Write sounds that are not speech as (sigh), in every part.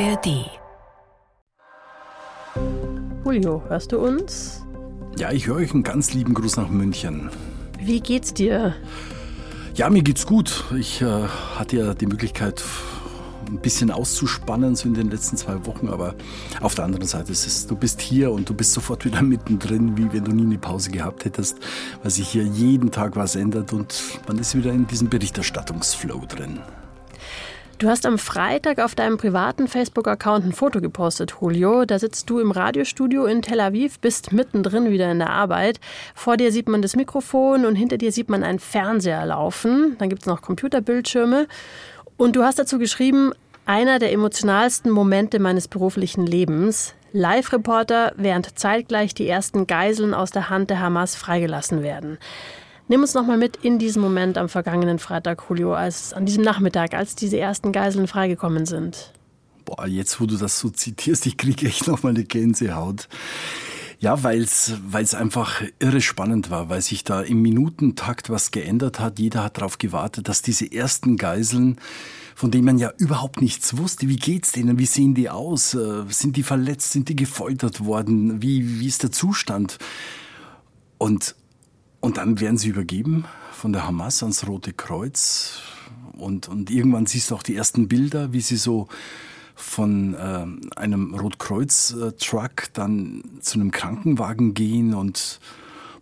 ARD. Julio, hörst du uns? Ja, ich höre euch einen ganz lieben Gruß nach München. Wie geht's dir? Ja, mir geht's gut. Ich äh, hatte ja die Möglichkeit, ein bisschen auszuspannen so in den letzten zwei Wochen, aber auf der anderen Seite ist es, du bist hier und du bist sofort wieder (laughs) mittendrin, wie wenn du nie eine Pause gehabt hättest, weil sich hier jeden Tag was ändert und man ist wieder in diesem Berichterstattungsflow drin. Du hast am Freitag auf deinem privaten Facebook-Account ein Foto gepostet, Julio. Da sitzt du im Radiostudio in Tel Aviv, bist mittendrin wieder in der Arbeit. Vor dir sieht man das Mikrofon und hinter dir sieht man einen Fernseher laufen. Dann gibt es noch Computerbildschirme. Und du hast dazu geschrieben, einer der emotionalsten Momente meines beruflichen Lebens. Live-Reporter, während zeitgleich die ersten Geiseln aus der Hand der Hamas freigelassen werden. Nimm uns nochmal mit in diesen Moment am vergangenen Freitag, Julio, als, an diesem Nachmittag, als diese ersten Geiseln freigekommen sind. Boah, jetzt wo du das so zitierst, ich kriege echt nochmal eine Gänsehaut. Ja, weil es einfach irre spannend war, weil sich da im Minutentakt was geändert hat. Jeder hat darauf gewartet, dass diese ersten Geiseln, von denen man ja überhaupt nichts wusste, wie geht's denen, wie sehen die aus, äh, sind die verletzt, sind die gefoltert worden, wie, wie ist der Zustand? Und und dann werden sie übergeben von der Hamas ans Rote Kreuz. Und, und irgendwann siehst du auch die ersten Bilder, wie sie so von äh, einem Rotkreuz-Truck dann zu einem Krankenwagen gehen. Und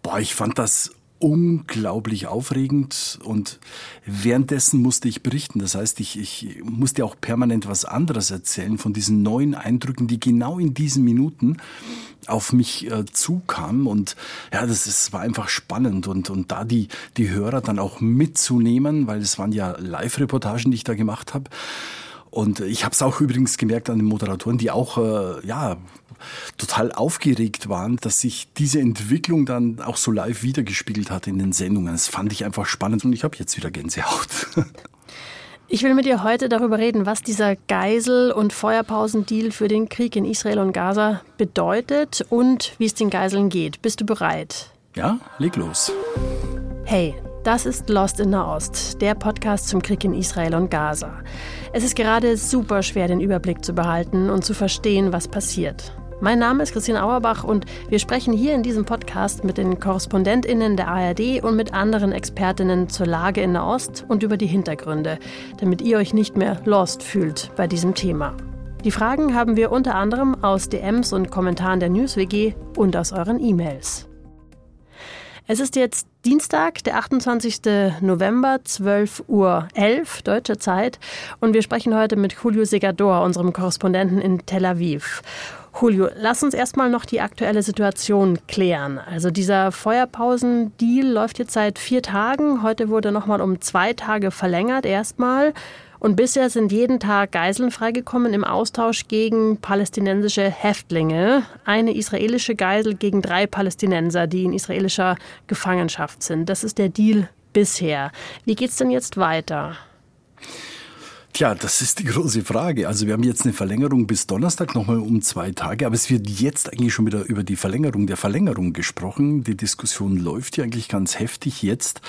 boah, ich fand das unglaublich aufregend und währenddessen musste ich berichten. Das heißt, ich, ich musste auch permanent was anderes erzählen von diesen neuen Eindrücken, die genau in diesen Minuten auf mich äh, zukamen. Und ja, das, das war einfach spannend und, und da die, die Hörer dann auch mitzunehmen, weil es waren ja Live-Reportagen, die ich da gemacht habe. Und ich habe es auch übrigens gemerkt an den Moderatoren, die auch äh, ja total aufgeregt waren, dass sich diese Entwicklung dann auch so live wiedergespiegelt hat in den Sendungen. Das fand ich einfach spannend und ich habe jetzt wieder Gänsehaut. Ich will mit dir heute darüber reden, was dieser Geisel- und Feuerpausendeal für den Krieg in Israel und Gaza bedeutet und wie es den Geiseln geht. Bist du bereit? Ja, leg los. Hey, das ist Lost in Nahost, der Podcast zum Krieg in Israel und Gaza. Es ist gerade super schwer, den Überblick zu behalten und zu verstehen, was passiert. Mein Name ist Christine Auerbach und wir sprechen hier in diesem Podcast mit den KorrespondentInnen der ARD und mit anderen Expertinnen zur Lage in Nahost und über die Hintergründe, damit ihr euch nicht mehr lost fühlt bei diesem Thema. Die Fragen haben wir unter anderem aus DMs und Kommentaren der NewsWG und aus euren E-Mails. Es ist jetzt Dienstag, der 28. November, 12.11 Uhr deutscher Zeit. Und wir sprechen heute mit Julio Segador, unserem Korrespondenten in Tel Aviv. Julio, lass uns erstmal noch die aktuelle Situation klären. Also dieser Feuerpausendeal läuft jetzt seit vier Tagen. Heute wurde nochmal um zwei Tage verlängert erstmal. Und bisher sind jeden Tag Geiseln freigekommen im Austausch gegen palästinensische Häftlinge. Eine israelische Geisel gegen drei Palästinenser, die in israelischer Gefangenschaft sind. Das ist der Deal bisher. Wie geht's denn jetzt weiter? Tja, das ist die große Frage. Also wir haben jetzt eine Verlängerung bis Donnerstag nochmal um zwei Tage, aber es wird jetzt eigentlich schon wieder über die Verlängerung der Verlängerung gesprochen. Die Diskussion läuft ja eigentlich ganz heftig jetzt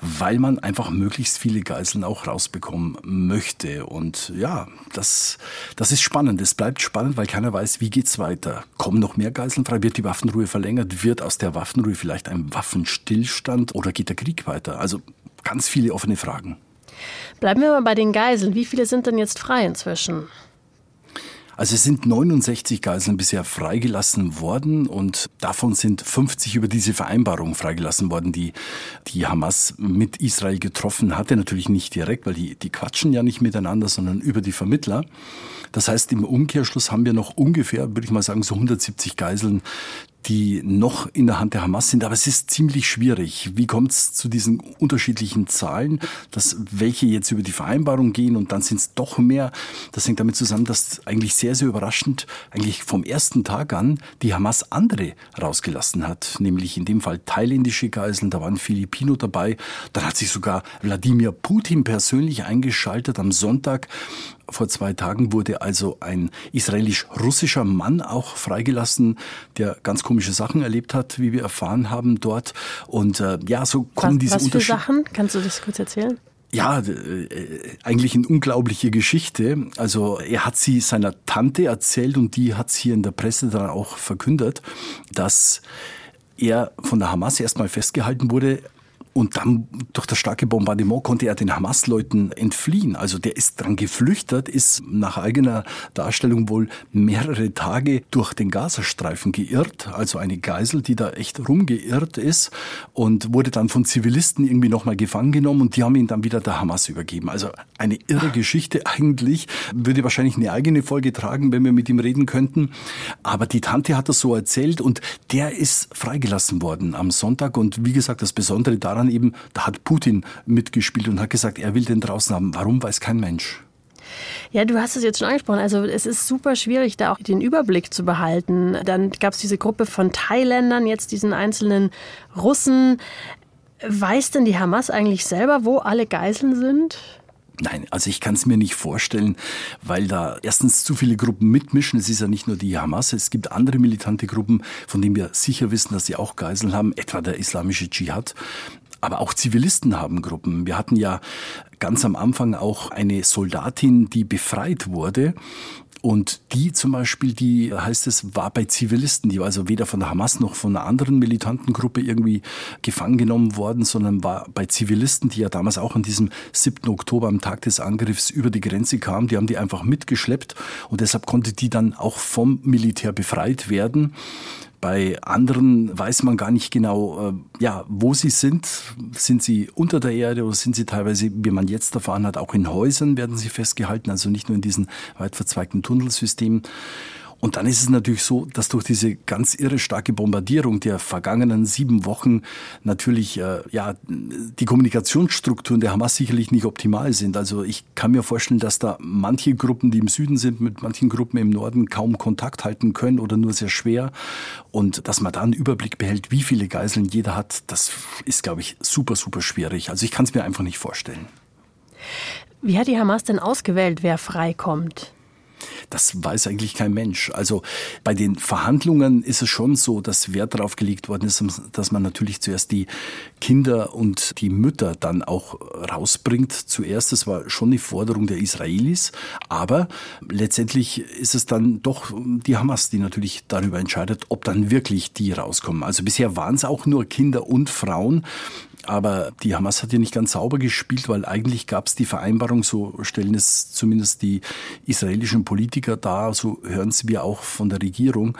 weil man einfach möglichst viele Geiseln auch rausbekommen möchte. Und ja, das, das ist spannend. Es bleibt spannend, weil keiner weiß, wie geht's weiter. Kommen noch mehr Geiseln frei? Wird die Waffenruhe verlängert? Wird aus der Waffenruhe vielleicht ein Waffenstillstand oder geht der Krieg weiter? Also ganz viele offene Fragen. Bleiben wir mal bei den Geiseln. Wie viele sind denn jetzt frei inzwischen? Also es sind 69 Geiseln bisher freigelassen worden und davon sind 50 über diese Vereinbarung freigelassen worden, die die Hamas mit Israel getroffen hatte. Natürlich nicht direkt, weil die, die quatschen ja nicht miteinander, sondern über die Vermittler. Das heißt, im Umkehrschluss haben wir noch ungefähr, würde ich mal sagen, so 170 Geiseln, die noch in der Hand der Hamas sind. Aber es ist ziemlich schwierig. Wie kommt es zu diesen unterschiedlichen Zahlen, dass welche jetzt über die Vereinbarung gehen und dann sind es doch mehr? Das hängt damit zusammen, dass eigentlich sehr, sehr überraschend, eigentlich vom ersten Tag an, die Hamas andere rausgelassen hat. Nämlich in dem Fall thailändische Geiseln, da waren Filipino dabei. Dann hat sich sogar Wladimir Putin persönlich eingeschaltet am Sonntag vor zwei Tagen wurde also ein israelisch-russischer Mann auch freigelassen, der ganz komische Sachen erlebt hat, wie wir erfahren haben dort. Und äh, ja, so kommen was, diese Unterschiede. Was für Sachen? Kannst du das kurz erzählen? Ja, äh, eigentlich eine unglaubliche Geschichte. Also er hat sie seiner Tante erzählt und die hat es hier in der Presse dann auch verkündet, dass er von der Hamas erstmal festgehalten wurde, und dann durch das starke Bombardement konnte er den Hamas-Leuten entfliehen. Also der ist dran geflüchtet, ist nach eigener Darstellung wohl mehrere Tage durch den Gazastreifen geirrt. Also eine Geisel, die da echt rumgeirrt ist und wurde dann von Zivilisten irgendwie nochmal gefangen genommen und die haben ihn dann wieder der Hamas übergeben. Also eine irre Geschichte (laughs) eigentlich. Würde wahrscheinlich eine eigene Folge tragen, wenn wir mit ihm reden könnten. Aber die Tante hat das so erzählt und der ist freigelassen worden am Sonntag. Und wie gesagt, das Besondere daran daran eben, da hat Putin mitgespielt und hat gesagt, er will den draußen haben. Warum weiß kein Mensch. Ja, du hast es jetzt schon angesprochen. Also es ist super schwierig, da auch den Überblick zu behalten. Dann gab es diese Gruppe von Thailändern, jetzt diesen einzelnen Russen. Weiß denn die Hamas eigentlich selber, wo alle Geiseln sind? Nein, also ich kann es mir nicht vorstellen, weil da erstens zu viele Gruppen mitmischen. Es ist ja nicht nur die Hamas, es gibt andere militante Gruppen, von denen wir sicher wissen, dass sie auch Geiseln haben, etwa der islamische Dschihad. Aber auch Zivilisten haben Gruppen. Wir hatten ja ganz am Anfang auch eine Soldatin, die befreit wurde. Und die zum Beispiel, die heißt es, war bei Zivilisten, die war also weder von der Hamas noch von einer anderen militanten Gruppe irgendwie gefangen genommen worden, sondern war bei Zivilisten, die ja damals auch an diesem 7. Oktober am Tag des Angriffs über die Grenze kamen, die haben die einfach mitgeschleppt und deshalb konnte die dann auch vom Militär befreit werden. Bei anderen weiß man gar nicht genau, äh, ja, wo sie sind. Sind sie unter der Erde oder sind sie teilweise, wie man jetzt erfahren hat, auch in Häusern werden sie festgehalten, also nicht nur in diesen weit verzweigten Tunnelsystemen. Und dann ist es natürlich so, dass durch diese ganz irre starke Bombardierung der vergangenen sieben Wochen natürlich äh, ja die Kommunikationsstrukturen der Hamas sicherlich nicht optimal sind. Also ich kann mir vorstellen, dass da manche Gruppen, die im Süden sind, mit manchen Gruppen im Norden kaum Kontakt halten können oder nur sehr schwer. Und dass man da einen Überblick behält, wie viele Geiseln jeder hat, das ist, glaube ich, super, super schwierig. Also ich kann es mir einfach nicht vorstellen. Wie hat die Hamas denn ausgewählt, wer freikommt? Das weiß eigentlich kein Mensch. Also bei den Verhandlungen ist es schon so, dass Wert darauf gelegt worden ist, dass man natürlich zuerst die Kinder und die Mütter dann auch rausbringt. Zuerst, das war schon die Forderung der Israelis, aber letztendlich ist es dann doch die Hamas, die natürlich darüber entscheidet, ob dann wirklich die rauskommen. Also bisher waren es auch nur Kinder und Frauen. Aber die Hamas hat ja nicht ganz sauber gespielt, weil eigentlich gab es die Vereinbarung, so stellen es zumindest die israelischen Politiker dar, so hören sie wir auch von der Regierung,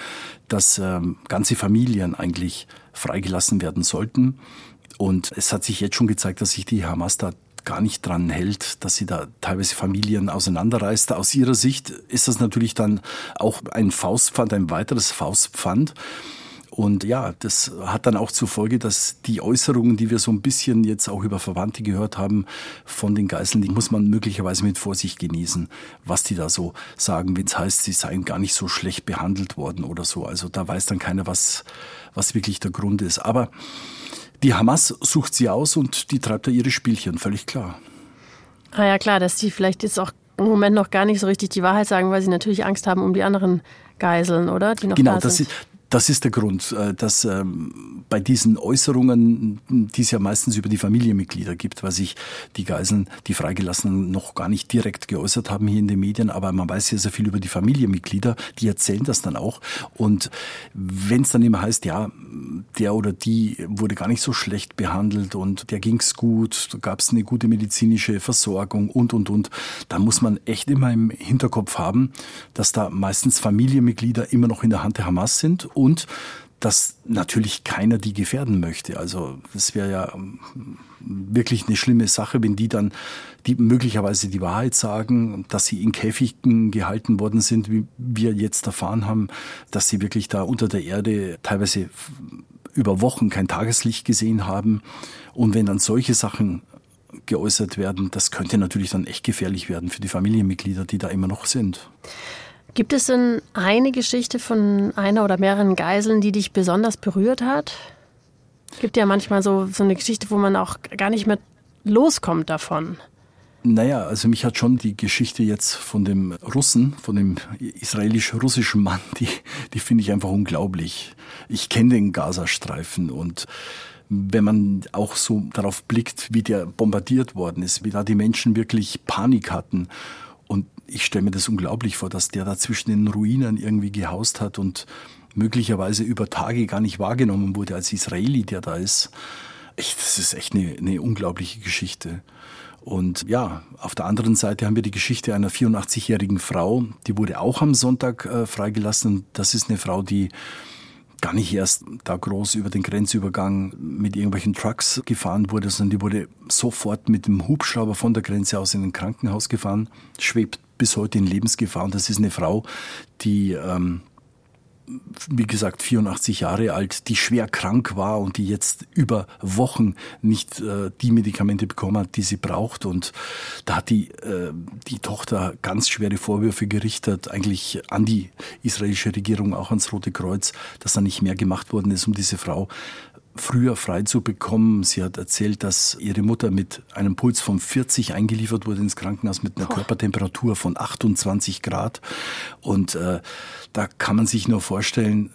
dass ähm, ganze Familien eigentlich freigelassen werden sollten. Und es hat sich jetzt schon gezeigt, dass sich die Hamas da gar nicht dran hält, dass sie da teilweise Familien auseinanderreißt. Aus ihrer Sicht ist das natürlich dann auch ein Faustpfand, ein weiteres Faustpfand. Und ja, das hat dann auch zur Folge, dass die Äußerungen, die wir so ein bisschen jetzt auch über Verwandte gehört haben von den Geiseln, die muss man möglicherweise mit Vorsicht genießen, was die da so sagen, wenn es heißt, sie seien gar nicht so schlecht behandelt worden oder so. Also da weiß dann keiner, was, was wirklich der Grund ist. Aber die Hamas sucht sie aus und die treibt da ihre Spielchen, völlig klar. Ah ja, klar, dass die vielleicht jetzt auch im Moment noch gar nicht so richtig die Wahrheit sagen, weil sie natürlich Angst haben um die anderen Geiseln, oder? Die noch genau, da sind. Das ist, das ist der Grund, äh, dass ähm, bei diesen Äußerungen, die es ja meistens über die Familienmitglieder gibt, weil sich die Geiseln, die Freigelassenen, noch gar nicht direkt geäußert haben hier in den Medien, aber man weiß ja sehr viel über die Familienmitglieder, die erzählen das dann auch. Und wenn es dann immer heißt, ja, der oder die wurde gar nicht so schlecht behandelt und der ging's gut, da gab es eine gute medizinische Versorgung und und und, dann muss man echt immer im Hinterkopf haben, dass da meistens Familienmitglieder immer noch in der Hand der Hamas sind und dass natürlich keiner die gefährden möchte. Also das wäre ja ähm, wirklich eine schlimme Sache, wenn die dann die möglicherweise die Wahrheit sagen, dass sie in Käfigen gehalten worden sind, wie wir jetzt erfahren haben, dass sie wirklich da unter der Erde teilweise über Wochen kein Tageslicht gesehen haben. Und wenn dann solche Sachen geäußert werden, das könnte natürlich dann echt gefährlich werden für die Familienmitglieder, die da immer noch sind. Gibt es denn eine Geschichte von einer oder mehreren Geiseln, die dich besonders berührt hat? Gibt ja manchmal so, so eine Geschichte, wo man auch gar nicht mehr loskommt davon. Naja, also mich hat schon die Geschichte jetzt von dem Russen, von dem israelisch-russischen Mann, die, die finde ich einfach unglaublich. Ich kenne den Gazastreifen und wenn man auch so darauf blickt, wie der bombardiert worden ist, wie da die Menschen wirklich Panik hatten. Und ich stelle mir das unglaublich vor, dass der da zwischen den Ruinen irgendwie gehaust hat und möglicherweise über Tage gar nicht wahrgenommen wurde als Israeli, der da ist. Echt, das ist echt eine, eine unglaubliche Geschichte. Und ja, auf der anderen Seite haben wir die Geschichte einer 84-jährigen Frau, die wurde auch am Sonntag äh, freigelassen. Das ist eine Frau, die gar nicht erst da groß über den Grenzübergang mit irgendwelchen Trucks gefahren wurde, sondern die wurde sofort mit dem Hubschrauber von der Grenze aus in ein Krankenhaus gefahren, schwebt bis heute in Lebensgefahr. Und das ist eine Frau, die ähm, wie gesagt, 84 Jahre alt, die schwer krank war und die jetzt über Wochen nicht äh, die Medikamente bekommen hat, die sie braucht. Und da hat die, äh, die Tochter ganz schwere Vorwürfe gerichtet, eigentlich an die israelische Regierung, auch ans Rote Kreuz, dass da nicht mehr gemacht worden ist, um diese Frau früher frei zu bekommen. Sie hat erzählt, dass ihre Mutter mit einem Puls von 40 eingeliefert wurde ins Krankenhaus mit einer Boah. Körpertemperatur von 28 Grad. Und äh, da kann man sich nur vorstellen,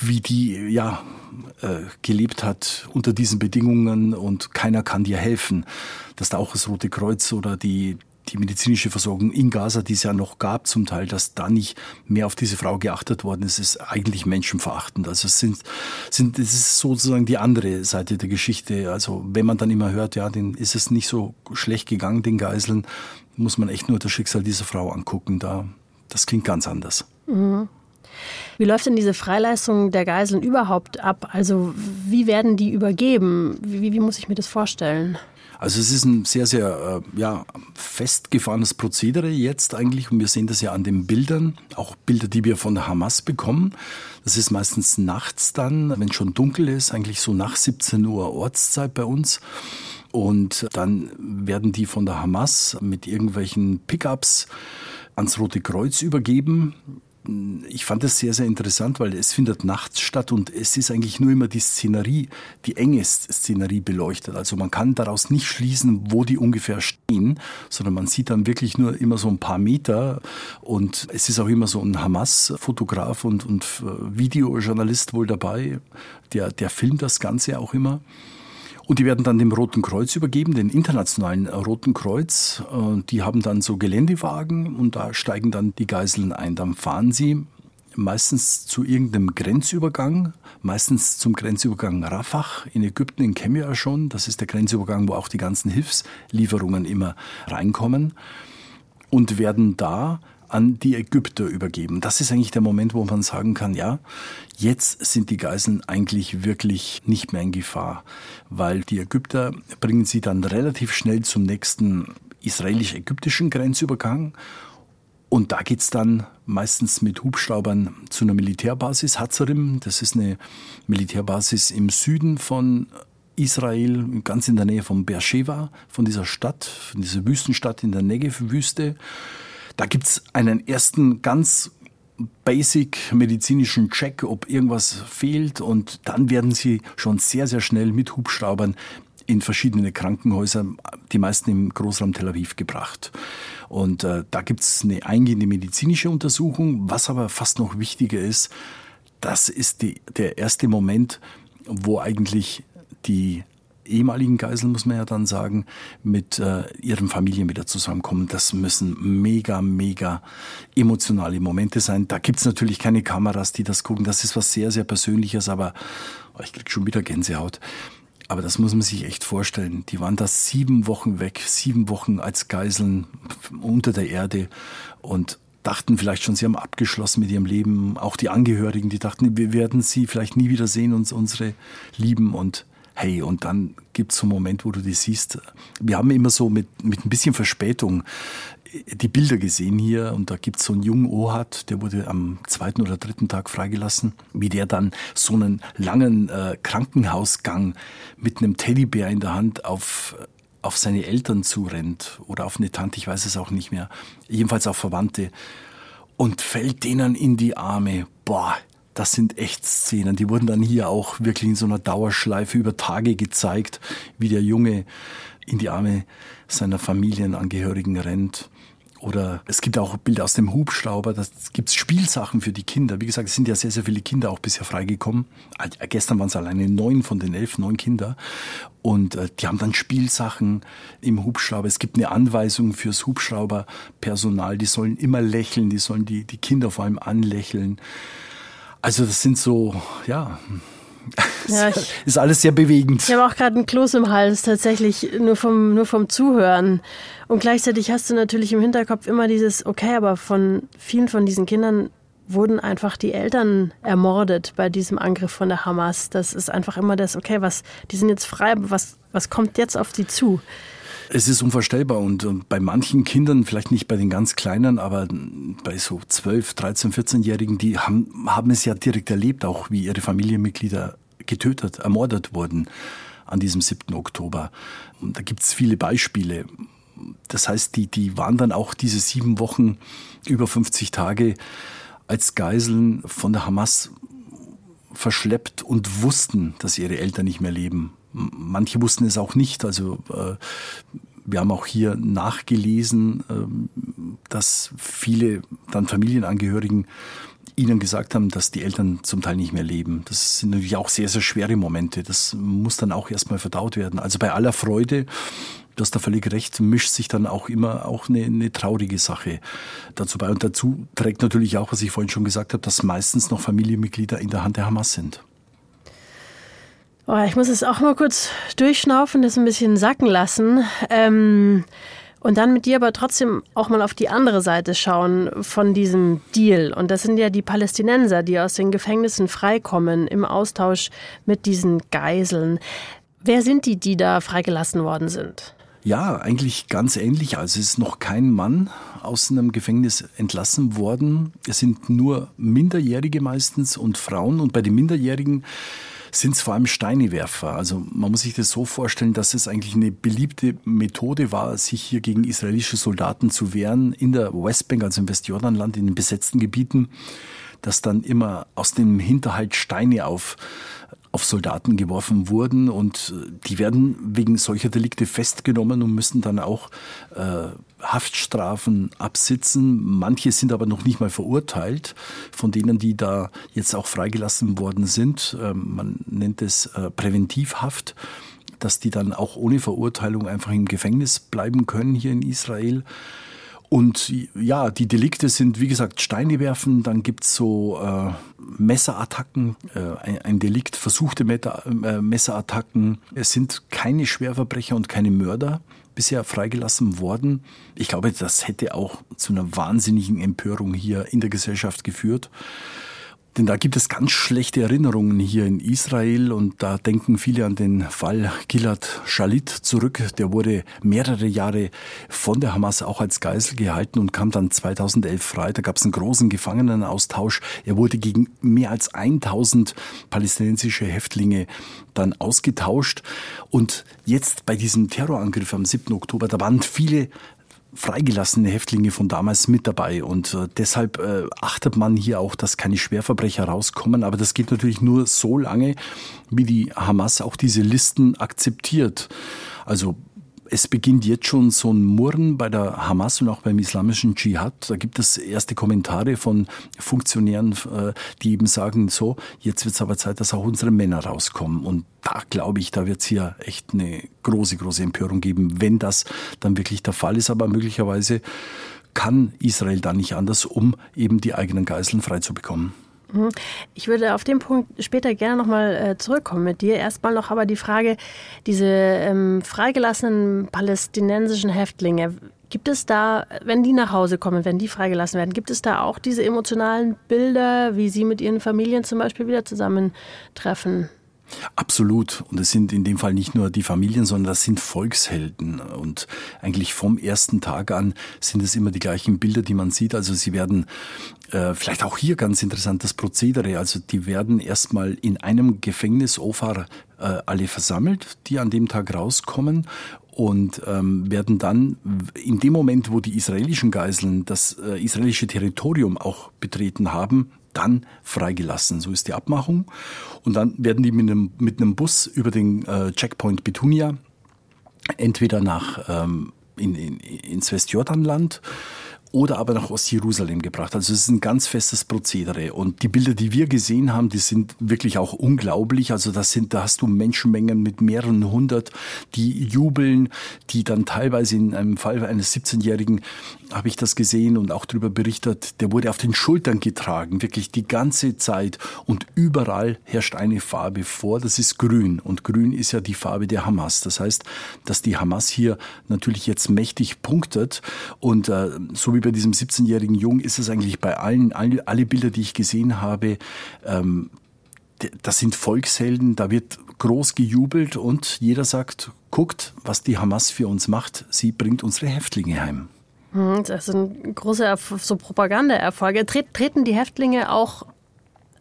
wie die ja äh, gelebt hat unter diesen Bedingungen und keiner kann dir helfen. Dass da auch das Rote Kreuz oder die die medizinische Versorgung in Gaza, die es ja noch gab zum Teil, dass da nicht mehr auf diese Frau geachtet worden ist, ist eigentlich menschenverachtend. Also es sind, sind, es ist sozusagen die andere Seite der Geschichte. Also wenn man dann immer hört, ja, den ist es nicht so schlecht gegangen, den Geiseln, muss man echt nur das Schicksal dieser Frau angucken. Da, das klingt ganz anders. Mhm. Wie läuft denn diese Freileistung der Geiseln überhaupt ab? Also wie werden die übergeben? Wie, wie muss ich mir das vorstellen? Also es ist ein sehr, sehr äh, ja, festgefahrenes Prozedere jetzt eigentlich und wir sehen das ja an den Bildern, auch Bilder, die wir von der Hamas bekommen. Das ist meistens nachts dann, wenn schon dunkel ist, eigentlich so nach 17 Uhr Ortszeit bei uns. Und dann werden die von der Hamas mit irgendwelchen Pickups ans Rote Kreuz übergeben ich fand es sehr, sehr interessant, weil es findet nachts statt und es ist eigentlich nur immer die Szenerie, die enge Szenerie beleuchtet. Also man kann daraus nicht schließen, wo die ungefähr stehen, sondern man sieht dann wirklich nur immer so ein paar Meter und es ist auch immer so ein Hamas-Fotograf und, und Videojournalist wohl dabei, der, der filmt das Ganze auch immer. Und die werden dann dem Roten Kreuz übergeben, den internationalen Roten Kreuz. Die haben dann so Geländewagen und da steigen dann die Geiseln ein. Dann fahren sie meistens zu irgendeinem Grenzübergang, meistens zum Grenzübergang Rafah in Ägypten, in Kemia schon. Das ist der Grenzübergang, wo auch die ganzen Hilfslieferungen immer reinkommen und werden da an die Ägypter übergeben. Das ist eigentlich der Moment, wo man sagen kann, ja, jetzt sind die Geiseln eigentlich wirklich nicht mehr in Gefahr, weil die Ägypter bringen sie dann relativ schnell zum nächsten israelisch-ägyptischen Grenzübergang und da geht's dann meistens mit Hubschraubern zu einer Militärbasis, Hazarim. Das ist eine Militärbasis im Süden von Israel, ganz in der Nähe von Beersheba, von dieser Stadt, von dieser Wüstenstadt in der Negev-Wüste. Da gibt's einen ersten ganz basic medizinischen Check, ob irgendwas fehlt und dann werden sie schon sehr, sehr schnell mit Hubschraubern in verschiedene Krankenhäuser, die meisten im Großraum Tel Aviv, gebracht. Und äh, da gibt's eine eingehende medizinische Untersuchung. Was aber fast noch wichtiger ist, das ist die, der erste Moment, wo eigentlich die ehemaligen Geiseln, muss man ja dann sagen, mit äh, ihren Familien wieder zusammenkommen. Das müssen mega, mega emotionale Momente sein. Da gibt's natürlich keine Kameras, die das gucken. Das ist was sehr, sehr Persönliches, aber oh, ich krieg schon wieder Gänsehaut. Aber das muss man sich echt vorstellen. Die waren da sieben Wochen weg, sieben Wochen als Geiseln unter der Erde und dachten vielleicht schon, sie haben abgeschlossen mit ihrem Leben. Auch die Angehörigen, die dachten, wir werden sie vielleicht nie wieder sehen, uns unsere Lieben und hey, und dann gibt es so einen Moment, wo du die siehst. Wir haben immer so mit, mit ein bisschen Verspätung die Bilder gesehen hier und da gibt es so einen jungen Ohat, der wurde am zweiten oder dritten Tag freigelassen, wie der dann so einen langen äh, Krankenhausgang mit einem Teddybär in der Hand auf auf seine Eltern zurennt oder auf eine Tante, ich weiß es auch nicht mehr, jedenfalls auf Verwandte und fällt denen in die Arme. Boah, das sind echt Szenen. Die wurden dann hier auch wirklich in so einer Dauerschleife über Tage gezeigt, wie der Junge in die Arme seiner Familienangehörigen rennt. Oder es gibt auch Bilder aus dem Hubschrauber, da gibt es Spielsachen für die Kinder. Wie gesagt, es sind ja sehr, sehr viele Kinder auch bisher freigekommen. Äh, gestern waren es alleine neun von den elf, neun Kinder. Und äh, die haben dann Spielsachen im Hubschrauber. Es gibt eine Anweisung fürs Hubschrauberpersonal, die sollen immer lächeln, die sollen die, die Kinder vor allem anlächeln. Also das sind so, ja, ja, (laughs) ist alles sehr bewegend. Ich habe auch gerade einen Kloß im Hals, tatsächlich nur vom, nur vom Zuhören. Und gleichzeitig hast du natürlich im Hinterkopf immer dieses, okay, aber von vielen von diesen Kindern wurden einfach die Eltern ermordet bei diesem Angriff von der Hamas. Das ist einfach immer das, okay, was, die sind jetzt frei, aber was, was kommt jetzt auf sie zu? Es ist unvorstellbar und, bei manchen Kindern, vielleicht nicht bei den ganz Kleinen, aber bei so 12, 13, 14-Jährigen, die haben, haben es ja direkt erlebt, auch wie ihre Familienmitglieder getötet, ermordet wurden an diesem 7. Oktober. Und da gibt es viele Beispiele. Das heißt, die, die waren dann auch diese sieben Wochen, über 50 Tage als Geiseln von der Hamas verschleppt und wussten, dass ihre Eltern nicht mehr leben. Manche wussten es auch nicht. Also äh, wir haben auch hier nachgelesen, äh, dass viele dann Familienangehörigen ihnen gesagt haben, dass die Eltern zum Teil nicht mehr leben. Das sind natürlich auch sehr, sehr schwere Momente. Das muss dann auch erstmal verdaut werden. Also bei aller Freude, du hast da völlig recht, mischt sich dann auch immer auch eine, eine traurige Sache dazu bei. Und dazu trägt natürlich auch, was ich vorhin schon gesagt habe, dass meistens noch Familienmitglieder in der Hand der Hamas sind. Oh, ich muss es auch mal kurz durchschnaufen, das ein bisschen sacken lassen. Ähm und dann mit dir aber trotzdem auch mal auf die andere Seite schauen von diesem Deal. Und das sind ja die Palästinenser, die aus den Gefängnissen freikommen im Austausch mit diesen Geiseln. Wer sind die, die da freigelassen worden sind? Ja, eigentlich ganz ähnlich. Also es ist noch kein Mann aus einem Gefängnis entlassen worden. Es sind nur Minderjährige meistens und Frauen. Und bei den Minderjährigen sind es vor allem Steinewerfer. Also man muss sich das so vorstellen, dass es eigentlich eine beliebte Methode war, sich hier gegen israelische Soldaten zu wehren in der Westbank, also im Westjordanland, in den besetzten Gebieten, dass dann immer aus dem Hinterhalt Steine auf auf Soldaten geworfen wurden und äh, die werden wegen solcher Delikte festgenommen und müssen dann auch äh, Haftstrafen absitzen. Manche sind aber noch nicht mal verurteilt, von denen, die da jetzt auch freigelassen worden sind. Ähm, man nennt es äh, Präventivhaft dass die dann auch ohne Verurteilung einfach im Gefängnis bleiben können hier in Israel. Und ja, die Delikte sind, wie gesagt, Steine werfen, dann gibt's so äh, Messerattacken, äh, ein, ein, Delikt, versuchte Meta, äh, Messerattacken. Es sind keine Schwerverbrecher und keine Mörder bisher freigelassen worden. Ich glaube, das hätte auch zu einer wahnsinnigen Empörung hier in der Gesellschaft geführt. Denn da gibt es ganz schlechte Erinnerungen hier in Israel und da denken viele an den Fall Gilad Shalit zurück. Der wurde mehrere Jahre von der Hamas auch als Geisel gehalten und kam dann 2011 frei. Da gab es einen großen Gefangenenaustausch. Er wurde gegen mehr als 1000 palästinensische Häftlinge dann ausgetauscht. Und jetzt bei diesem Terrorangriff am 7. Oktober, da waren viele freigelassene Häftlinge von damals mit dabei. Und äh, deshalb äh, achtet man hier auch, dass keine Schwerverbrecher rauskommen. Aber das geht natürlich nur so lange, wie die Hamas auch diese Listen akzeptiert. Also es beginnt jetzt schon so ein Murren bei der Hamas und auch beim islamischen Dschihad. Da gibt es erste Kommentare von Funktionären, äh, die eben sagen, so, jetzt wird es aber Zeit, dass auch unsere Männer rauskommen. Und da glaube ich, da wird es hier echt eine große, große Empörung geben, wenn das dann wirklich der Fall ist. Aber möglicherweise kann Israel da nicht anders, um eben die eigenen Geiseln freizubekommen. Mhm. Ich würde auf den Punkt später gerne nochmal äh, zurückkommen mit dir. Erstmal noch aber die Frage, diese ähm, freigelassenen palästinensischen Häftlinge, gibt es da, wenn die nach Hause kommen, wenn die freigelassen werden, gibt es da auch diese emotionalen Bilder, wie sie mit ihren Familien zum Beispiel wieder zusammentreffen? Absolut. Und es sind in dem Fall nicht nur die Familien, sondern das sind Volkshelden. Und eigentlich vom ersten Tag an sind es immer die gleichen Bilder, die man sieht. Also sie werden, äh, vielleicht auch hier ganz interessant, das Prozedere. Also die werden erstmal in einem Gefängnis Ofar äh, alle versammelt, die an dem Tag rauskommen und ähm, werden dann in dem Moment, wo die israelischen Geiseln das äh, israelische Territorium auch betreten haben, dann freigelassen. So ist die Abmachung. Und dann werden die mit einem, mit einem Bus über den äh, Checkpoint Betunia entweder nach ähm, in, in, ins Westjordanland oder aber nach Ostjerusalem gebracht. Also es ist ein ganz festes Prozedere. Und die Bilder, die wir gesehen haben, die sind wirklich auch unglaublich. Also das sind, da hast du Menschenmengen mit mehreren hundert, die jubeln, die dann teilweise in einem Fall eines 17-Jährigen habe ich das gesehen und auch darüber berichtet, der wurde auf den Schultern getragen, wirklich die ganze Zeit und überall herrscht eine Farbe vor, das ist grün und grün ist ja die Farbe der Hamas. Das heißt, dass die Hamas hier natürlich jetzt mächtig punktet und äh, so wie bei diesem 17-jährigen Jungen ist es eigentlich bei allen, alle, alle Bilder, die ich gesehen habe, ähm, das sind Volkshelden, da wird groß gejubelt und jeder sagt, guckt, was die Hamas für uns macht, sie bringt unsere Häftlinge heim. Hm, das sind große so Propagandaerfolge. Treten die Häftlinge auch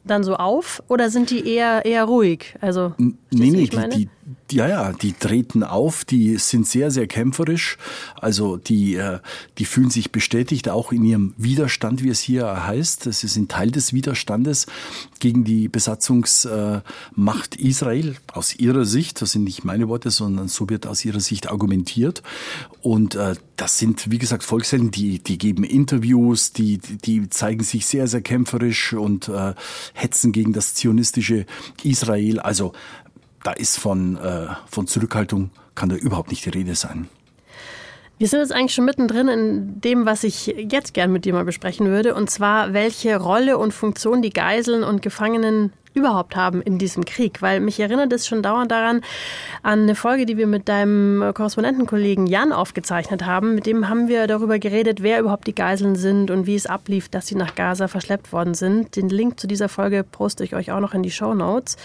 dann so auf oder sind die eher, eher ruhig? Also, nee, nee, die, die, ja, ja, die treten auf, die sind sehr, sehr kämpferisch. Also die, äh, die fühlen sich bestätigt, auch in ihrem Widerstand, wie es hier heißt. Sie sind Teil des Widerstandes gegen die Besatzungsmacht Israel aus ihrer Sicht. Das sind nicht meine Worte, sondern so wird aus ihrer Sicht argumentiert. Und äh, das sind, wie gesagt, Volkshelden, die, die geben Interviews, die, die zeigen sich sehr, sehr kämpferisch und äh, hetzen gegen das zionistische Israel. Also da ist von, äh, von Zurückhaltung, kann da überhaupt nicht die Rede sein. Wir sind jetzt eigentlich schon mittendrin in dem, was ich jetzt gern mit dir mal besprechen würde, und zwar, welche Rolle und Funktion die Geiseln und Gefangenen überhaupt haben in diesem Krieg, weil mich erinnert es schon dauernd daran an eine Folge, die wir mit deinem Korrespondentenkollegen Jan aufgezeichnet haben. Mit dem haben wir darüber geredet, wer überhaupt die Geiseln sind und wie es ablief, dass sie nach Gaza verschleppt worden sind. Den Link zu dieser Folge poste ich euch auch noch in die Show Notes.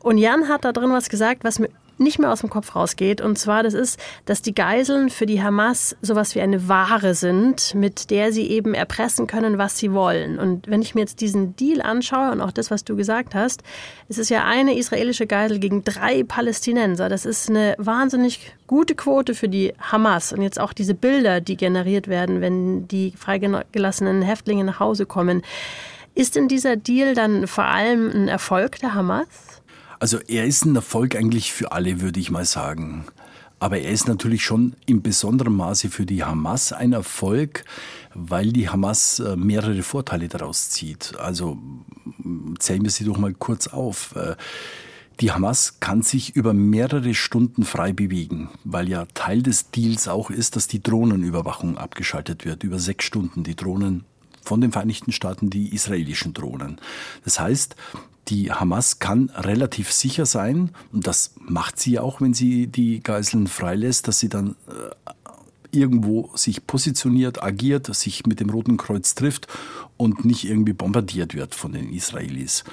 Und Jan hat da drin was gesagt, was mir nicht mehr aus dem Kopf rausgeht. Und zwar, das ist, dass die Geiseln für die Hamas sowas wie eine Ware sind, mit der sie eben erpressen können, was sie wollen. Und wenn ich mir jetzt diesen Deal anschaue und auch das, was du gesagt hast, es ist ja eine israelische Geisel gegen drei Palästinenser. Das ist eine wahnsinnig gute Quote für die Hamas. Und jetzt auch diese Bilder, die generiert werden, wenn die freigelassenen Häftlinge nach Hause kommen. Ist denn dieser Deal dann vor allem ein Erfolg der Hamas? Also er ist ein Erfolg eigentlich für alle, würde ich mal sagen. Aber er ist natürlich schon in besonderem Maße für die Hamas ein Erfolg, weil die Hamas äh, mehrere Vorteile daraus zieht. Also zählen wir sie doch mal kurz auf. Äh, die Hamas kann sich über mehrere Stunden frei bewegen, weil ja Teil des Deals auch ist, dass die Drohnenüberwachung abgeschaltet wird. Über sechs Stunden die Drohnen von den Vereinigten Staaten, die israelischen Drohnen. Das heißt, die Hamas kann relativ sicher sein, und das macht sie auch, wenn sie die Geiseln freilässt, dass sie dann äh, irgendwo sich positioniert, agiert, sich mit dem Roten Kreuz trifft und nicht irgendwie bombardiert wird von den Israelis.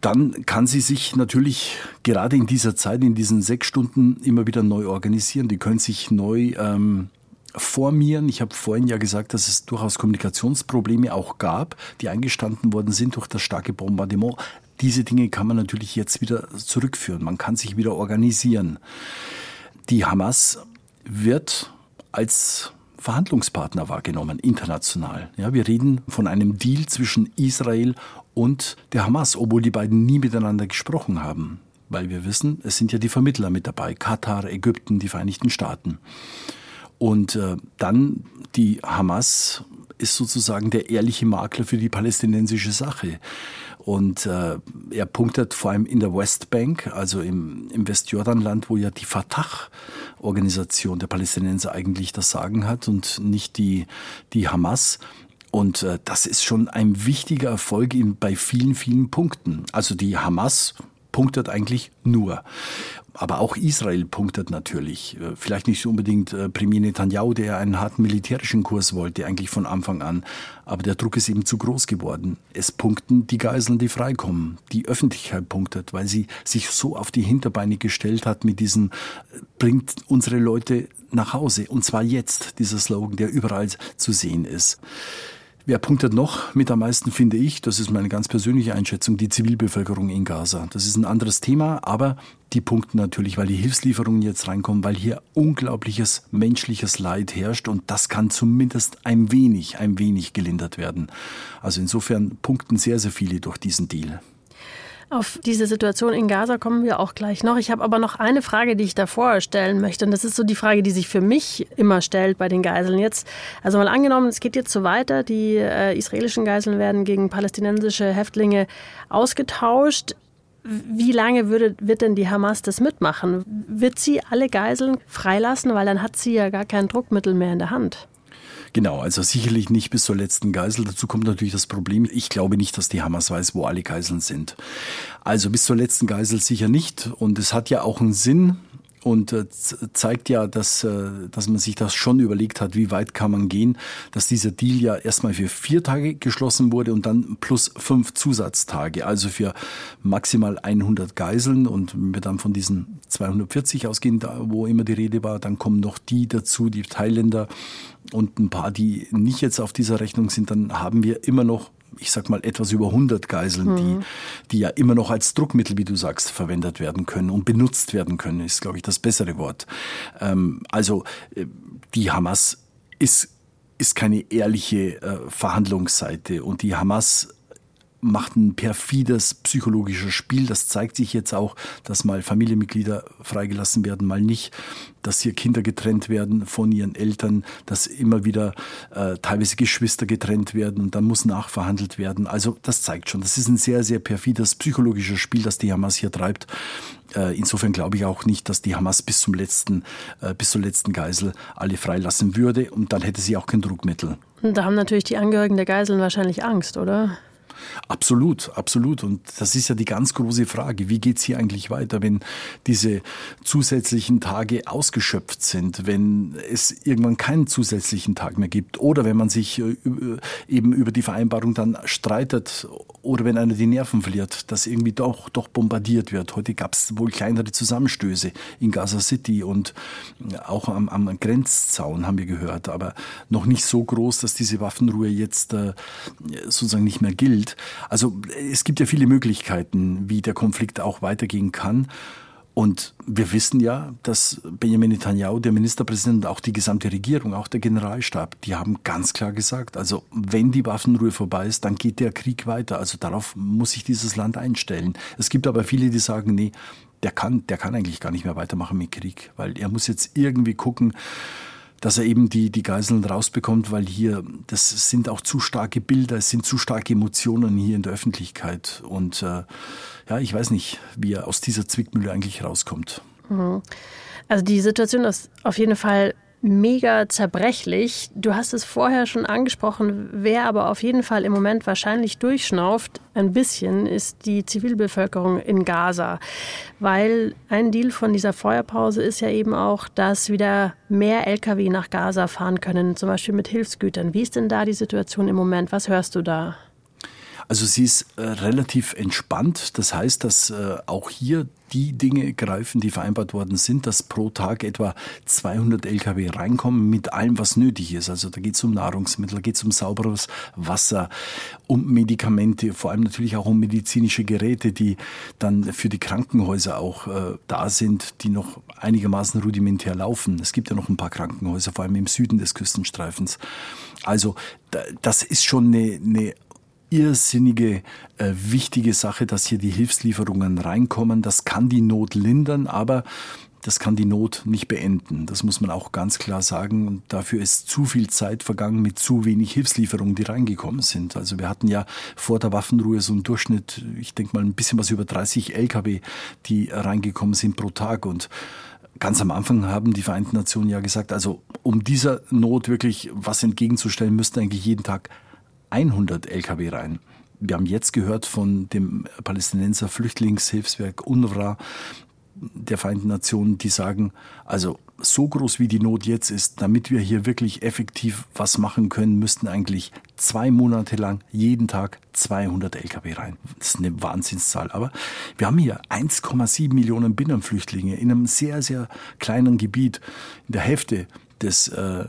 Dann kann sie sich natürlich gerade in dieser Zeit, in diesen sechs Stunden immer wieder neu organisieren. Die können sich neu ähm, formieren. Ich habe vorhin ja gesagt, dass es durchaus Kommunikationsprobleme auch gab, die eingestanden worden sind durch das starke Bombardement. Diese Dinge kann man natürlich jetzt wieder zurückführen. Man kann sich wieder organisieren. Die Hamas wird als Verhandlungspartner wahrgenommen, international. Ja, wir reden von einem Deal zwischen Israel und der Hamas, obwohl die beiden nie miteinander gesprochen haben. Weil wir wissen, es sind ja die Vermittler mit dabei, Katar, Ägypten, die Vereinigten Staaten. Und äh, dann die Hamas ist sozusagen der ehrliche Makler für die palästinensische Sache. Und äh, er punktet vor allem in der Westbank, also im, im Westjordanland, wo ja die Fatah-Organisation der Palästinenser eigentlich das Sagen hat und nicht die, die Hamas. Und äh, das ist schon ein wichtiger Erfolg in, bei vielen, vielen Punkten. Also die Hamas punktet eigentlich nur. Aber auch Israel punktet natürlich. Äh, vielleicht nicht unbedingt äh, Premier Netanyahu, der einen harten militärischen Kurs wollte, eigentlich von Anfang an. Aber der Druck ist eben zu groß geworden. Es punkten die Geiseln, die freikommen. Die Öffentlichkeit punktet, weil sie sich so auf die Hinterbeine gestellt hat mit diesem, äh, bringt unsere Leute nach Hause. Und zwar jetzt, dieser Slogan, der überall zu sehen ist. Wer punktet noch mit am meisten, finde ich, das ist meine ganz persönliche Einschätzung, die Zivilbevölkerung in Gaza. Das ist ein anderes Thema, aber die punkten natürlich, weil die Hilfslieferungen jetzt reinkommen, weil hier unglaubliches menschliches Leid herrscht und das kann zumindest ein wenig, ein wenig gelindert werden. Also insofern punkten sehr, sehr viele durch diesen Deal. Auf diese Situation in Gaza kommen wir auch gleich noch. Ich habe aber noch eine Frage, die ich davor stellen möchte. Und das ist so die Frage, die sich für mich immer stellt bei den Geiseln jetzt. Also mal angenommen, es geht jetzt so weiter. Die äh, israelischen Geiseln werden gegen palästinensische Häftlinge ausgetauscht. Wie lange würde, wird denn die Hamas das mitmachen? Wird sie alle Geiseln freilassen? Weil dann hat sie ja gar kein Druckmittel mehr in der Hand. Genau, also sicherlich nicht bis zur letzten Geisel. Dazu kommt natürlich das Problem, ich glaube nicht, dass die Hamas weiß, wo alle Geiseln sind. Also bis zur letzten Geisel sicher nicht. Und es hat ja auch einen Sinn, und äh, zeigt ja, dass, äh, dass man sich das schon überlegt hat, wie weit kann man gehen, dass dieser Deal ja erstmal für vier Tage geschlossen wurde und dann plus fünf Zusatztage, also für maximal 100 Geiseln und wenn wir dann von diesen 240 ausgehen, da, wo immer die Rede war, dann kommen noch die dazu, die Thailänder und ein paar, die nicht jetzt auf dieser Rechnung sind, dann haben wir immer noch ich sag mal, etwas über 100 Geiseln, mhm. die, die ja immer noch als Druckmittel, wie du sagst, verwendet werden können und benutzt werden können, ist, glaube ich, das bessere Wort. Ähm, also äh, die Hamas ist, ist keine ehrliche äh, Verhandlungsseite und die Hamas macht ein perfides psychologisches Spiel. Das zeigt sich jetzt auch, dass mal Familienmitglieder freigelassen werden, mal nicht, dass hier Kinder getrennt werden von ihren Eltern, dass immer wieder äh, teilweise Geschwister getrennt werden und dann muss nachverhandelt werden. Also das zeigt schon, das ist ein sehr, sehr perfides psychologisches Spiel, das die Hamas hier treibt. Äh, insofern glaube ich auch nicht, dass die Hamas bis zum letzten, äh, bis zur letzten Geisel alle freilassen würde und dann hätte sie auch kein Druckmittel. Da haben natürlich die Angehörigen der Geiseln wahrscheinlich Angst, oder? Absolut, absolut. Und das ist ja die ganz große Frage. Wie geht's hier eigentlich weiter, wenn diese zusätzlichen Tage ausgeschöpft sind, wenn es irgendwann keinen zusätzlichen Tag mehr gibt oder wenn man sich äh, eben über die Vereinbarung dann streitet oder wenn einer die Nerven verliert, dass irgendwie doch, doch bombardiert wird. Heute gab es wohl kleinere Zusammenstöße in Gaza City und auch am, am Grenzzaun haben wir gehört, aber noch nicht so groß, dass diese Waffenruhe jetzt äh, sozusagen nicht mehr gilt. Also es gibt ja viele Möglichkeiten, wie der Konflikt auch weitergehen kann. Und wir wissen ja, dass Benjamin Netanyahu, der Ministerpräsident, auch die gesamte Regierung, auch der Generalstab, die haben ganz klar gesagt, also wenn die Waffenruhe vorbei ist, dann geht der Krieg weiter. Also darauf muss sich dieses Land einstellen. Es gibt aber viele, die sagen, nee, der kann, der kann eigentlich gar nicht mehr weitermachen mit Krieg, weil er muss jetzt irgendwie gucken, dass er eben die, die Geiseln rausbekommt, weil hier, das sind auch zu starke Bilder, es sind zu starke Emotionen hier in der Öffentlichkeit. Und äh, ja, ich weiß nicht, wie er aus dieser Zwickmühle eigentlich rauskommt. Mhm. Also die Situation ist auf jeden Fall mega zerbrechlich. Du hast es vorher schon angesprochen, wer aber auf jeden Fall im Moment wahrscheinlich durchschnauft, ein bisschen, ist die Zivilbevölkerung in Gaza. Weil ein Deal von dieser Feuerpause ist ja eben auch, dass wieder mehr Lkw nach Gaza fahren können, zum Beispiel mit Hilfsgütern. Wie ist denn da die Situation im Moment? Was hörst du da? Also sie ist äh, relativ entspannt. Das heißt, dass äh, auch hier die Dinge greifen, die vereinbart worden sind, dass pro Tag etwa 200 Lkw reinkommen mit allem, was nötig ist. Also da geht es um Nahrungsmittel, geht es um sauberes Wasser, um Medikamente, vor allem natürlich auch um medizinische Geräte, die dann für die Krankenhäuser auch äh, da sind, die noch einigermaßen rudimentär laufen. Es gibt ja noch ein paar Krankenhäuser, vor allem im Süden des Küstenstreifens. Also das ist schon eine, eine irrsinnige, äh, wichtige Sache, dass hier die Hilfslieferungen reinkommen. Das kann die Not lindern, aber das kann die Not nicht beenden. Das muss man auch ganz klar sagen. Und dafür ist zu viel Zeit vergangen mit zu wenig Hilfslieferungen, die reingekommen sind. Also wir hatten ja vor der Waffenruhe so einen Durchschnitt, ich denke mal ein bisschen was über 30 Lkw, die reingekommen sind pro Tag. Und ganz am Anfang haben die Vereinten Nationen ja gesagt, also um dieser Not wirklich was entgegenzustellen, müssten eigentlich jeden Tag 100 Lkw rein. Wir haben jetzt gehört von dem Palästinenser Flüchtlingshilfswerk UNRWA der Vereinten Nationen, die sagen, also so groß wie die Not jetzt ist, damit wir hier wirklich effektiv was machen können, müssten eigentlich zwei Monate lang jeden Tag 200 Lkw rein. Das ist eine Wahnsinnszahl. Aber wir haben hier 1,7 Millionen Binnenflüchtlinge in einem sehr, sehr kleinen Gebiet. In der Hälfte des äh,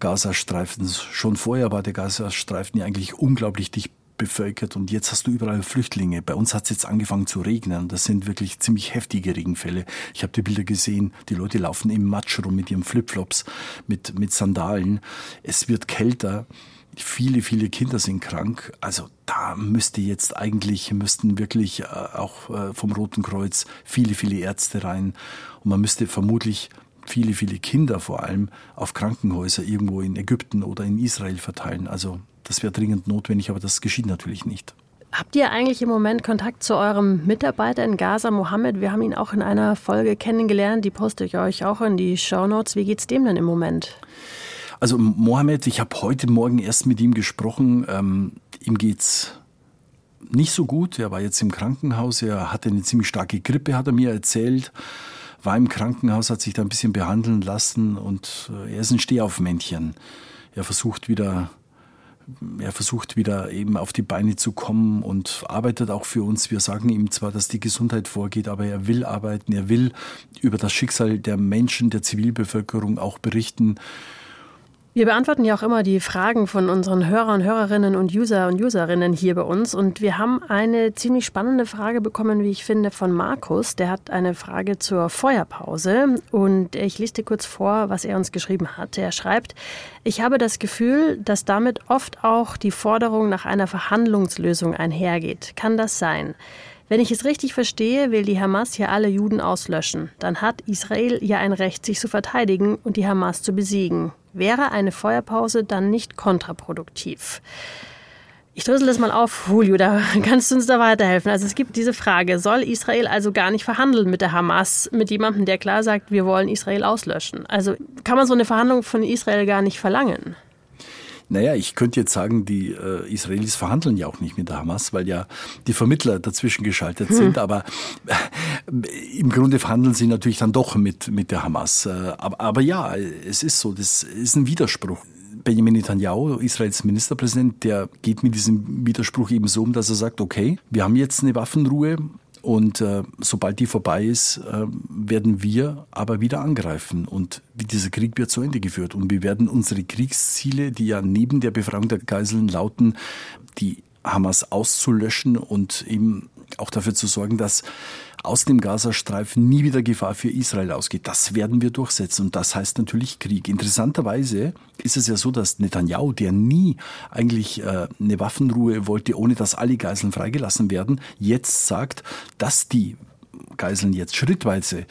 Gazastreifens. Schon vorher war der Gazastreifen ja eigentlich unglaublich dicht bevölkert und jetzt hast du überall Flüchtlinge. Bei uns hat es jetzt angefangen zu regnen. Das sind wirklich ziemlich heftige Regenfälle. Ich habe die Bilder gesehen. Die Leute laufen im Matsch rum mit ihren Flipflops, mit, mit Sandalen. Es wird kälter. Viele, viele Kinder sind krank. Also da müsste jetzt eigentlich, müssten wirklich äh, auch äh, vom Roten Kreuz viele, viele Ärzte rein. Und man müsste vermutlich viele, viele Kinder vor allem auf Krankenhäuser irgendwo in Ägypten oder in Israel verteilen. Also das wäre dringend notwendig, aber das geschieht natürlich nicht. Habt ihr eigentlich im Moment Kontakt zu eurem Mitarbeiter in Gaza, Mohammed? Wir haben ihn auch in einer Folge kennengelernt, die poste ich euch auch in die Show Notes. Wie geht's dem denn im Moment? Also Mohammed, ich habe heute Morgen erst mit ihm gesprochen. Ähm, ihm geht's nicht so gut. Er war jetzt im Krankenhaus. Er hatte eine ziemlich starke Grippe, hat er mir erzählt. War im Krankenhaus, hat sich da ein bisschen behandeln lassen und äh, er ist ein Stehaufmännchen. Er versucht wieder er versucht wieder eben auf die Beine zu kommen und arbeitet auch für uns. Wir sagen ihm zwar, dass die Gesundheit vorgeht, aber er will arbeiten, er will über das Schicksal der Menschen, der Zivilbevölkerung auch berichten. Wir beantworten ja auch immer die Fragen von unseren Hörern, Hörerinnen und User und Userinnen hier bei uns. Und wir haben eine ziemlich spannende Frage bekommen, wie ich finde, von Markus. Der hat eine Frage zur Feuerpause. Und ich lese dir kurz vor, was er uns geschrieben hat. Er schreibt, ich habe das Gefühl, dass damit oft auch die Forderung nach einer Verhandlungslösung einhergeht. Kann das sein? Wenn ich es richtig verstehe, will die Hamas hier alle Juden auslöschen. Dann hat Israel ja ein Recht, sich zu verteidigen und die Hamas zu besiegen. Wäre eine Feuerpause dann nicht kontraproduktiv? Ich drösel das mal auf, Julio, da (laughs) kannst du uns da weiterhelfen. Also es gibt diese Frage, soll Israel also gar nicht verhandeln mit der Hamas, mit jemandem, der klar sagt, wir wollen Israel auslöschen? Also kann man so eine Verhandlung von Israel gar nicht verlangen? Naja, ich könnte jetzt sagen, die äh, Israelis verhandeln ja auch nicht mit der Hamas, weil ja die Vermittler dazwischen geschaltet hm. sind. Aber äh, im Grunde verhandeln sie natürlich dann doch mit, mit der Hamas. Äh, aber, aber ja, es ist so, das ist ein Widerspruch. Benjamin Netanyahu, Israels Ministerpräsident, der geht mit diesem Widerspruch eben so um, dass er sagt, okay, wir haben jetzt eine Waffenruhe, und äh, sobald die vorbei ist, äh, werden wir aber wieder angreifen. Und dieser Krieg wird zu Ende geführt. Und wir werden unsere Kriegsziele, die ja neben der Befreiung der Geiseln lauten, die Hamas auszulöschen und eben auch dafür zu sorgen, dass aus dem Gazastreifen nie wieder Gefahr für Israel ausgeht. Das werden wir durchsetzen und das heißt natürlich Krieg. Interessanterweise ist es ja so, dass Netanyahu, der nie eigentlich äh, eine Waffenruhe wollte, ohne dass alle Geiseln freigelassen werden, jetzt sagt, dass die Geiseln jetzt schrittweise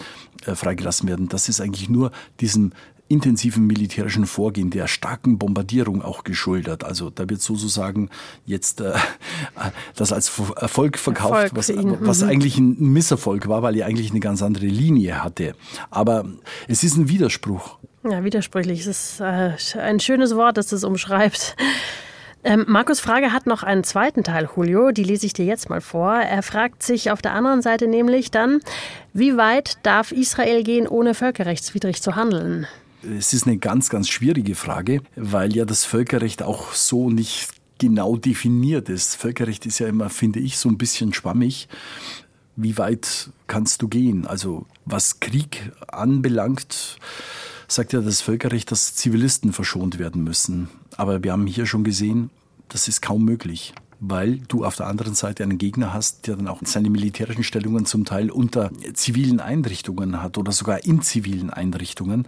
äh, freigelassen werden. Das ist eigentlich nur diesem intensiven militärischen Vorgehen, der starken Bombardierung auch geschuldet. Also da wird sozusagen jetzt äh, das als Erfolg verkauft, Erfolg was, was mhm. eigentlich ein Misserfolg war, weil er eigentlich eine ganz andere Linie hatte. Aber es ist ein Widerspruch. Ja, widersprüchlich. Es ist äh, ein schönes Wort, das das umschreibt. Ähm, Markus Frage hat noch einen zweiten Teil, Julio, die lese ich dir jetzt mal vor. Er fragt sich auf der anderen Seite nämlich dann, wie weit darf Israel gehen, ohne völkerrechtswidrig zu handeln? Es ist eine ganz, ganz schwierige Frage, weil ja das Völkerrecht auch so nicht genau definiert ist. Völkerrecht ist ja immer, finde ich, so ein bisschen schwammig. Wie weit kannst du gehen? Also was Krieg anbelangt, sagt ja das Völkerrecht, dass Zivilisten verschont werden müssen. Aber wir haben hier schon gesehen, das ist kaum möglich weil du auf der anderen Seite einen Gegner hast, der dann auch seine militärischen Stellungen zum Teil unter zivilen Einrichtungen hat oder sogar in zivilen Einrichtungen.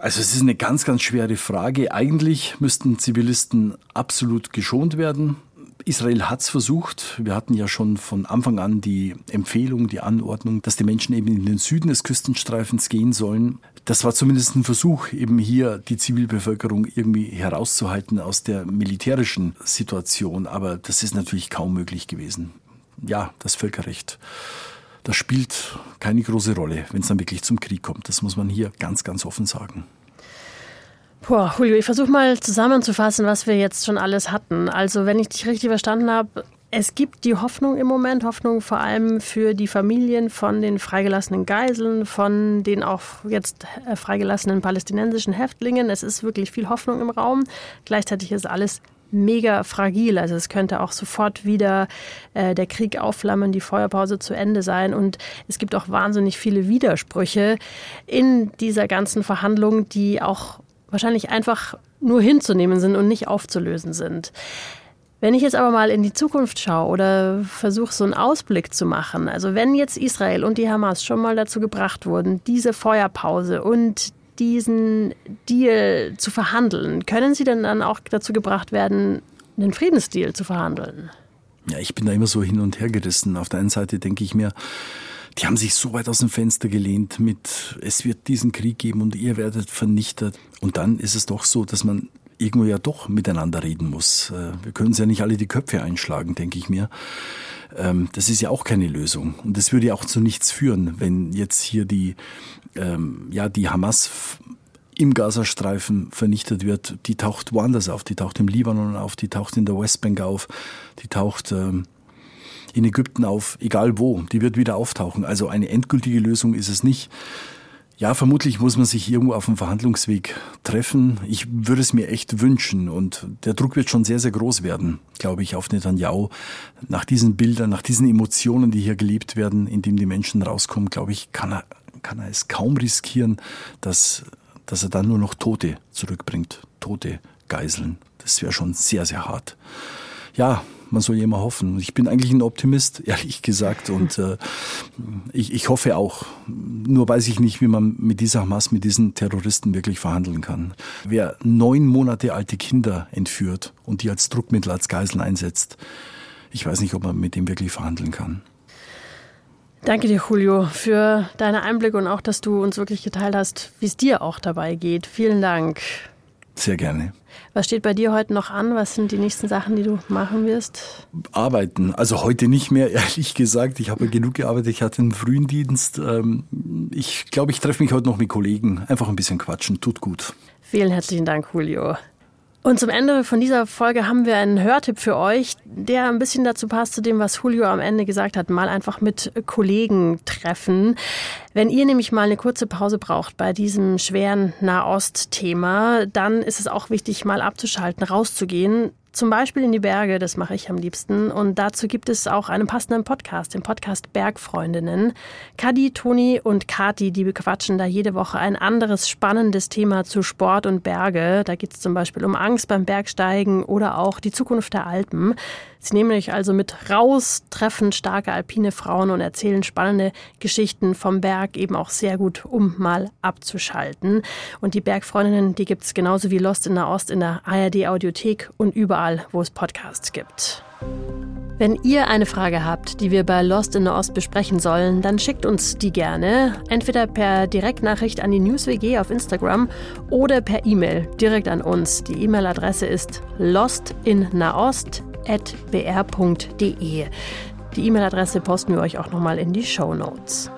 Also es ist eine ganz, ganz schwere Frage. Eigentlich müssten Zivilisten absolut geschont werden. Israel hat es versucht. Wir hatten ja schon von Anfang an die Empfehlung, die Anordnung, dass die Menschen eben in den Süden des Küstenstreifens gehen sollen. Das war zumindest ein Versuch, eben hier die Zivilbevölkerung irgendwie herauszuhalten aus der militärischen Situation. Aber das ist natürlich kaum möglich gewesen. Ja, das Völkerrecht das spielt keine große Rolle, wenn es dann wirklich zum Krieg kommt. Das muss man hier ganz, ganz offen sagen. Boah, Julio, ich versuche mal zusammenzufassen, was wir jetzt schon alles hatten. Also, wenn ich dich richtig verstanden habe, es gibt die Hoffnung im Moment, Hoffnung vor allem für die Familien von den freigelassenen Geiseln, von den auch jetzt äh, freigelassenen palästinensischen Häftlingen. Es ist wirklich viel Hoffnung im Raum. Gleichzeitig ist alles mega fragil. Also es könnte auch sofort wieder äh, der Krieg aufflammen, die Feuerpause zu Ende sein. Und es gibt auch wahnsinnig viele Widersprüche in dieser ganzen Verhandlung, die auch wahrscheinlich einfach nur hinzunehmen sind und nicht aufzulösen sind. Wenn ich jetzt aber mal in die Zukunft schaue oder versuche, so einen Ausblick zu machen, also wenn jetzt Israel und die Hamas schon mal dazu gebracht wurden, diese Feuerpause und diesen Deal zu verhandeln, können Sie denn dann auch dazu gebracht werden, einen Friedensdeal zu verhandeln? Ja, ich bin da immer so hin und her gerissen. Auf der einen Seite denke ich mir, die haben sich so weit aus dem Fenster gelehnt mit, es wird diesen Krieg geben und ihr werdet vernichtet. Und dann ist es doch so, dass man irgendwo ja doch miteinander reden muss. Äh, wir können uns ja nicht alle die Köpfe einschlagen, denke ich mir. Ähm, das ist ja auch keine Lösung. Und das würde ja auch zu nichts führen, wenn jetzt hier die, ähm, ja, die Hamas im Gazastreifen vernichtet wird. Die taucht woanders auf. Die taucht im Libanon auf, die taucht in der Westbank auf, die taucht ähm, in Ägypten auf, egal wo. Die wird wieder auftauchen. Also eine endgültige Lösung ist es nicht. Ja, vermutlich muss man sich irgendwo auf dem Verhandlungsweg treffen. Ich würde es mir echt wünschen und der Druck wird schon sehr, sehr groß werden, glaube ich, auf Netanyahu. Nach diesen Bildern, nach diesen Emotionen, die hier gelebt werden, in dem die Menschen rauskommen, glaube ich, kann er, kann er es kaum riskieren, dass, dass er dann nur noch Tote zurückbringt. Tote Geiseln. Das wäre schon sehr, sehr hart. Ja, man soll ja immer hoffen. Ich bin eigentlich ein Optimist, (laughs) ehrlich gesagt. Und äh, ich, ich hoffe auch. Nur weiß ich nicht, wie man mit dieser Hamas, mit diesen Terroristen wirklich verhandeln kann. Wer neun Monate alte Kinder entführt und die als Druckmittel, als Geiseln einsetzt, ich weiß nicht, ob man mit dem wirklich verhandeln kann. Danke dir, Julio, für deine Einblicke und auch, dass du uns wirklich geteilt hast, wie es dir auch dabei geht. Vielen Dank. Sehr gerne. Was steht bei dir heute noch an? Was sind die nächsten Sachen, die du machen wirst? Arbeiten. Also heute nicht mehr, (laughs) ehrlich gesagt. Ich habe genug gearbeitet. Ich hatte einen frühen Dienst. Ähm, ich glaube, ich treffe mich heute noch mit Kollegen. Einfach ein bisschen quatschen. Tut gut. Vielen herzlichen Dank, Julio. Und zum Ende von dieser Folge haben wir einen Hörtipp für euch, der ein bisschen dazu passt zu dem, was Julio am Ende gesagt hat. Mal einfach mit Kollegen treffen. Wenn ihr nämlich mal eine kurze Pause braucht bei diesem schweren Nahost-Thema, dann ist es auch wichtig, mal abzuschalten, rauszugehen, zum Beispiel in die Berge, das mache ich am liebsten. Und dazu gibt es auch einen passenden Podcast, den Podcast Bergfreundinnen. Kadi, Toni und Kati, die bequatschen da jede Woche ein anderes spannendes Thema zu Sport und Berge. Da geht es zum Beispiel um Angst beim Bergsteigen oder auch die Zukunft der Alpen. Sie nehmen euch also mit raus, treffen starke alpine Frauen und erzählen spannende Geschichten vom Berg, eben auch sehr gut, um mal abzuschalten. Und die Bergfreundinnen, die gibt es genauso wie Lost in der Ost in der ARD Audiothek und überall, wo es Podcasts gibt. Wenn ihr eine Frage habt, die wir bei Lost in der Ost besprechen sollen, dann schickt uns die gerne. Entweder per Direktnachricht an die NewsWG auf Instagram oder per E-Mail direkt an uns. Die E-Mail-Adresse ist lostinnaost br.de. Die E-Mail-Adresse posten wir euch auch nochmal in die Show Notes.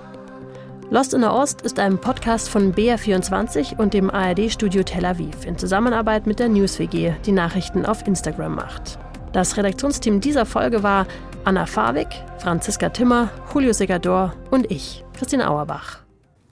Lost in der Ost ist ein Podcast von BR24 und dem ARD-Studio Tel Aviv in Zusammenarbeit mit der NewsWG, die Nachrichten auf Instagram macht. Das Redaktionsteam dieser Folge war Anna Fawig, Franziska Timmer, Julio Segador und ich, Christine Auerbach.